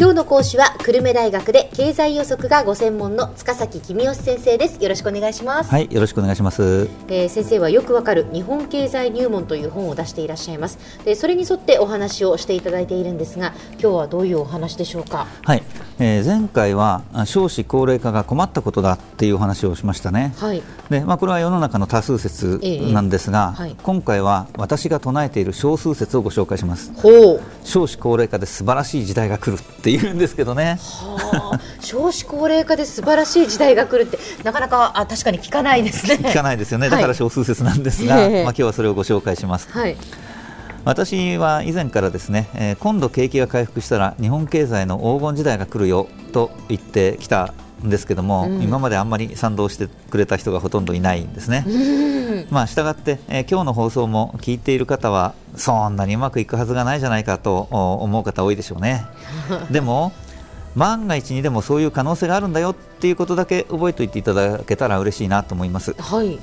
今日の講師は久留米大学で経済予測がご専門の塚崎君吉先生です。よろしくお願いします。はいよろしくお願いします、えー、先生はよくわかる日本経済入門という本を出していらっしゃいます。でそれに沿ってお話をしていただいているんですが今日はどういうお話でしょうか？はい、えー、前回は少子高齢化が困ったことだっていう話をしましたねはいでまあこれは世の中の多数説なんですが、えーはい、今回は私が唱えている少数説をご紹介しますほう少子高齢化で素晴らしい時代が来るって言うんですけどね。はあ、少子高齢化で素晴らしい時代が来るってなかなかあ確かに聞かないですね。聞かないですよね。だから少数説なんですが、はい、まあ今日はそれをご紹介します。はい。私は以前からですね、えー、今度景気が回復したら日本経済の黄金時代が来るよと言ってきたんですけども、うん、今まであんまり賛同してくれた人がほとんどいないんですね。まあ従って、えー、今日の放送も聞いている方はそんなにうまくいくはずがないじゃないかと思う方多いでしょうね。でも万が一にでもそういう可能性があるんだよっていうことだけ覚えておいていただけたら嬉しいなと思います。はい、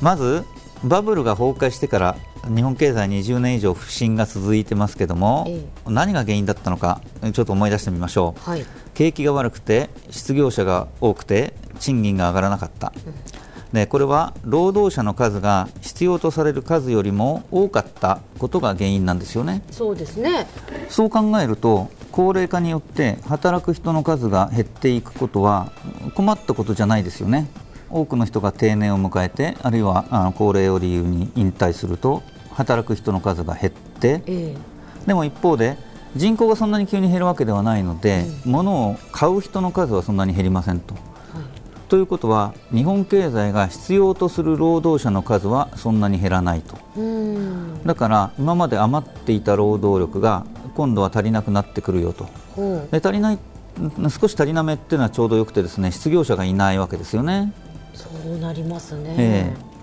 まずバブルが崩壊してから日本経済20年以上不振が続いてますけども、ええ、何が原因だったのかちょっと思い出してみましょう、はい、景気が悪くて失業者が多くて賃金が上がらなかった、うん、でこれは労働者の数が必要とされる数よりも多かったことが原因なんですよね。そうですね。そう考えると高齢化によって働く人の数が減っていくことは困ったことじゃないですよね。多くの人が定年を迎えてあるいはあの高齢を理由に引退すると働く人の数が減って、えー、でも一方で人口がそんなに急に減るわけではないので、うん、物を買う人の数はそんなに減りませんと。はい、ということは日本経済が必要とする労働者の数はそんなに減らないと。だから今まで余っていた労働力が今度は足りなくなってくるよと。で足りない少し足りなめっていうのはちょうどよくてですね失業者がいないわけですよね。そうなりますね、えー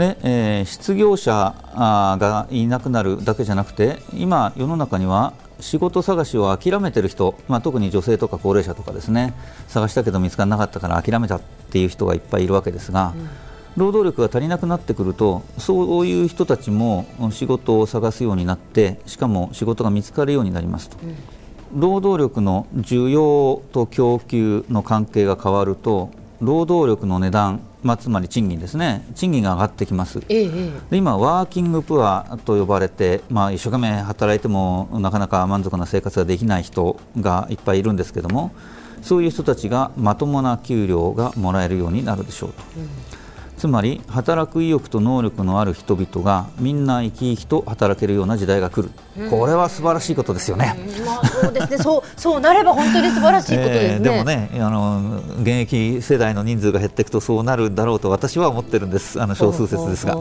で、えー、失業者がいなくなるだけじゃなくて今、世の中には仕事探しを諦めている人、まあ、特に女性とか高齢者とかですね探したけど見つからなかったから諦めたっていう人がいっぱいいるわけですが、うん、労働力が足りなくなってくるとそういう人たちも仕事を探すようになってしかも仕事が見つかるようになりますと。うん、労働力の需要と供給の関係が変わると労働力の値段まあ、つまり賃金ですね。賃金が上がってきます、ええ、で今、ワーキングプアと呼ばれて、まあ、一生懸命働いてもなかなか満足な生活ができない人がいっぱいいるんですけどもそういう人たちがまともな給料がもらえるようになるでしょうと。うんつまり働く意欲と能力のある人々がみんな生き生きと働けるような時代が来る、これは素晴らしいことですよね。まあ、そうですね。そうそうなれば本当に素晴らしいことですね、えー、でもねあの現役世代の人数が減っていくとそうなるんだろうと私は思ってるんです。あの少数説ですが。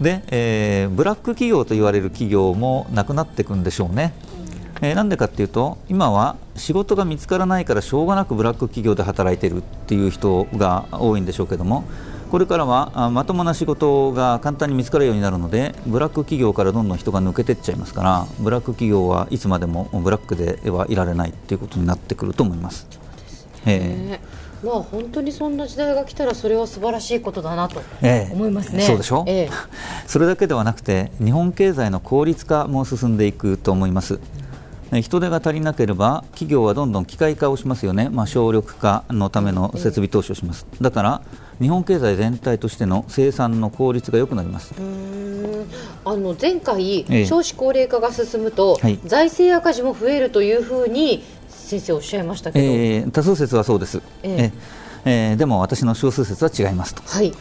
で、えー、ブラック企業と言われる企業もなくなっていくんでしょうね。えー、なんでかっていうと今は仕事が見つからないからしょうがなくブラック企業で働いているっていう人が多いんでしょうけどもこれからはまともな仕事が簡単に見つかるようになるのでブラック企業からどんどん人が抜けていっちゃいますからブラック企業はいつまでもブラックではいられないっていうことになってくると思います。えー、まあ本当にそんな時代が来たらそれは素晴らしいことだなと思いますね。えー、そうでしょ、えー、それだけではなくて日本経済の効率化も進んでいくと思います。人手が足りなければ企業はどんどん機械化をしますよね、まあ、省力化のための設備投資をします、だから日本経済全体としての生産の効率が良くなります。あの前回、少子高齢化が進むと、はい、財政赤字も増えるというふうに先生おっしゃいましたけど、えー、多数説はそうです、えー、えー、でも私の少数説は違いますと、はい、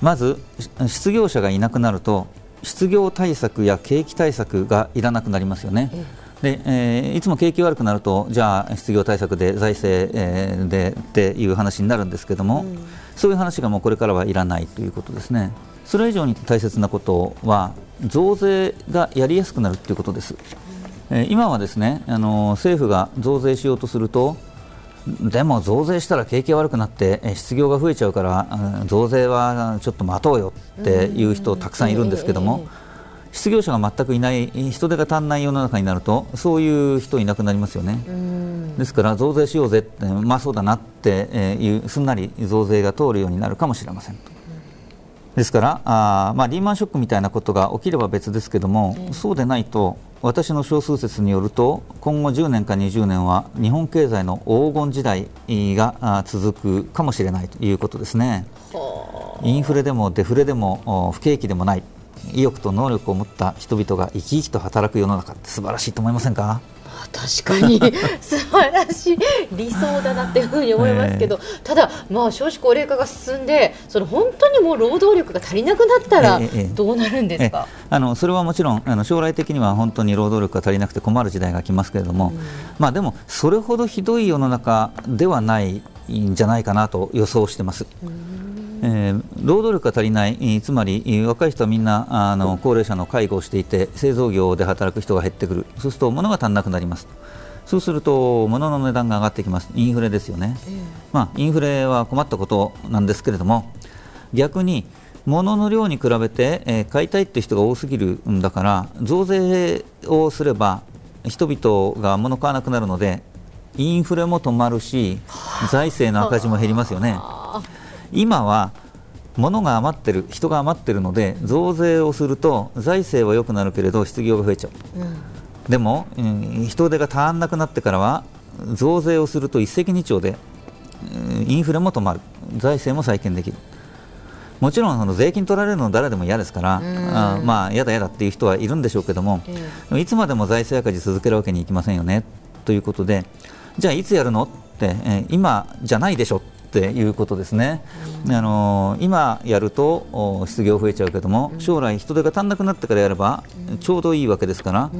まず失業者がいなくなると失業対策や景気対策がいらなくなりますよね。えーでえー、いつも景気悪くなるとじゃあ失業対策で財政、えー、でっていう話になるんですけども、うん、そういう話がもうこれからはいらないということですね。それ以上に大切なことは増税がやりやすくなるということです、うん、えー、今はですねあの政府が増税しようとするとでも増税したら景気が悪くなって失業が増えちゃうから増税はちょっと待とうよっていう人たくさんいるんですけども、失業者が全くいない人手が足んない世の中になるとそういう人いなくなりますよね。ですから増税しようぜってまあそうだなっていうすんなり増税が通るようになるかもしれませんですからあ、まあ、リーマンショックみたいなことが起きれば別ですけども、そうでないと私の少数説によると今後10年か20年は日本経済の黄金時代が続くかもしれないということですね。インフレでもデフレでも不景気でもない意欲と能力を持った人々が生き生きと働く世の中って素晴らしいと思いませんか？確かに。素晴らしい理想だなっていうふうに思いますけど、えー、ただ、まあ、少子高齢化が進んでその本当にもう労働力が足りなくなったらどうなるんですか、えー、あのそれはもちろんあの将来的には本当に労働力が足りなくて困る時代が来ますけれども、うん、まあ、でもそれほどひどい世の中ではないんじゃないかなと予想してます。うんえー、労働力が足りない、つまり若い人はみんなあの高齢者の介護をしていて製造業で働く人が減ってくる、そうすると物が足りなくなります。そうすると物の値段が上がってきます、インフレですよね、えー、まあ、インフレは困ったことなんですけれども、逆に物の量に比べて、えー、買いたいって人が多すぎるんだから、増税をすれば人々が物買わなくなるので、インフレも止まるし、財政の赤字も減りますよね。今は物が余ってる人が余ってるので増税をすると財政は良くなるけれど失業が増えちゃう、うん、でも、うん、人手が足らなくなってからは増税をすると一石二鳥でインフレも止まる。財政も再建できる。もちろんその税金取られるの誰でも嫌ですから、あまあ嫌だ嫌だっていう人はいるんでしょうけども、いつまでも財政赤字続けるわけにいきませんよね。ということでじゃあいつやるの？って、え今じゃないでしょっていうことですね、うん、あの今やると失業増えちゃうけども、将来、人手が足んなくなってからやれば、ちょうどいいわけですから、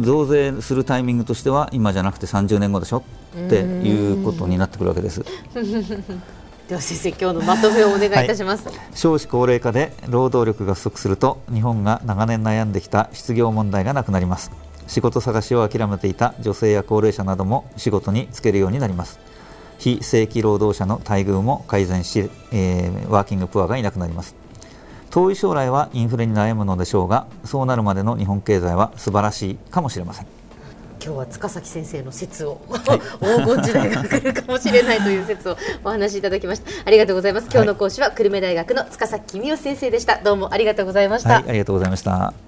増税するタイミングとしては今じゃなくて30年後でしょ？っていうことになってくるわけです。では先生今日のまとめをお願いいたします、はい、少子高齢化で労働力が不足すると日本が長年悩んできた失業問題がなくなります。仕事探しを諦めていた女性や高齢者なども仕事に就けるようになります非正規労働者の待遇も改善し、えー、ワーキングプアがいなくなります。遠い将来はインフレに悩むのでしょうがそうなるまでの日本経済は素晴らしいかもしれません。今日は塚崎先生の説を、はい、黄金時代が来るかもしれないという説をお話しいただきました。ありがとうございます。今日の講師は久留米大学の塚崎公義先生でした。どうもありがとうございました、はい、ありがとうございました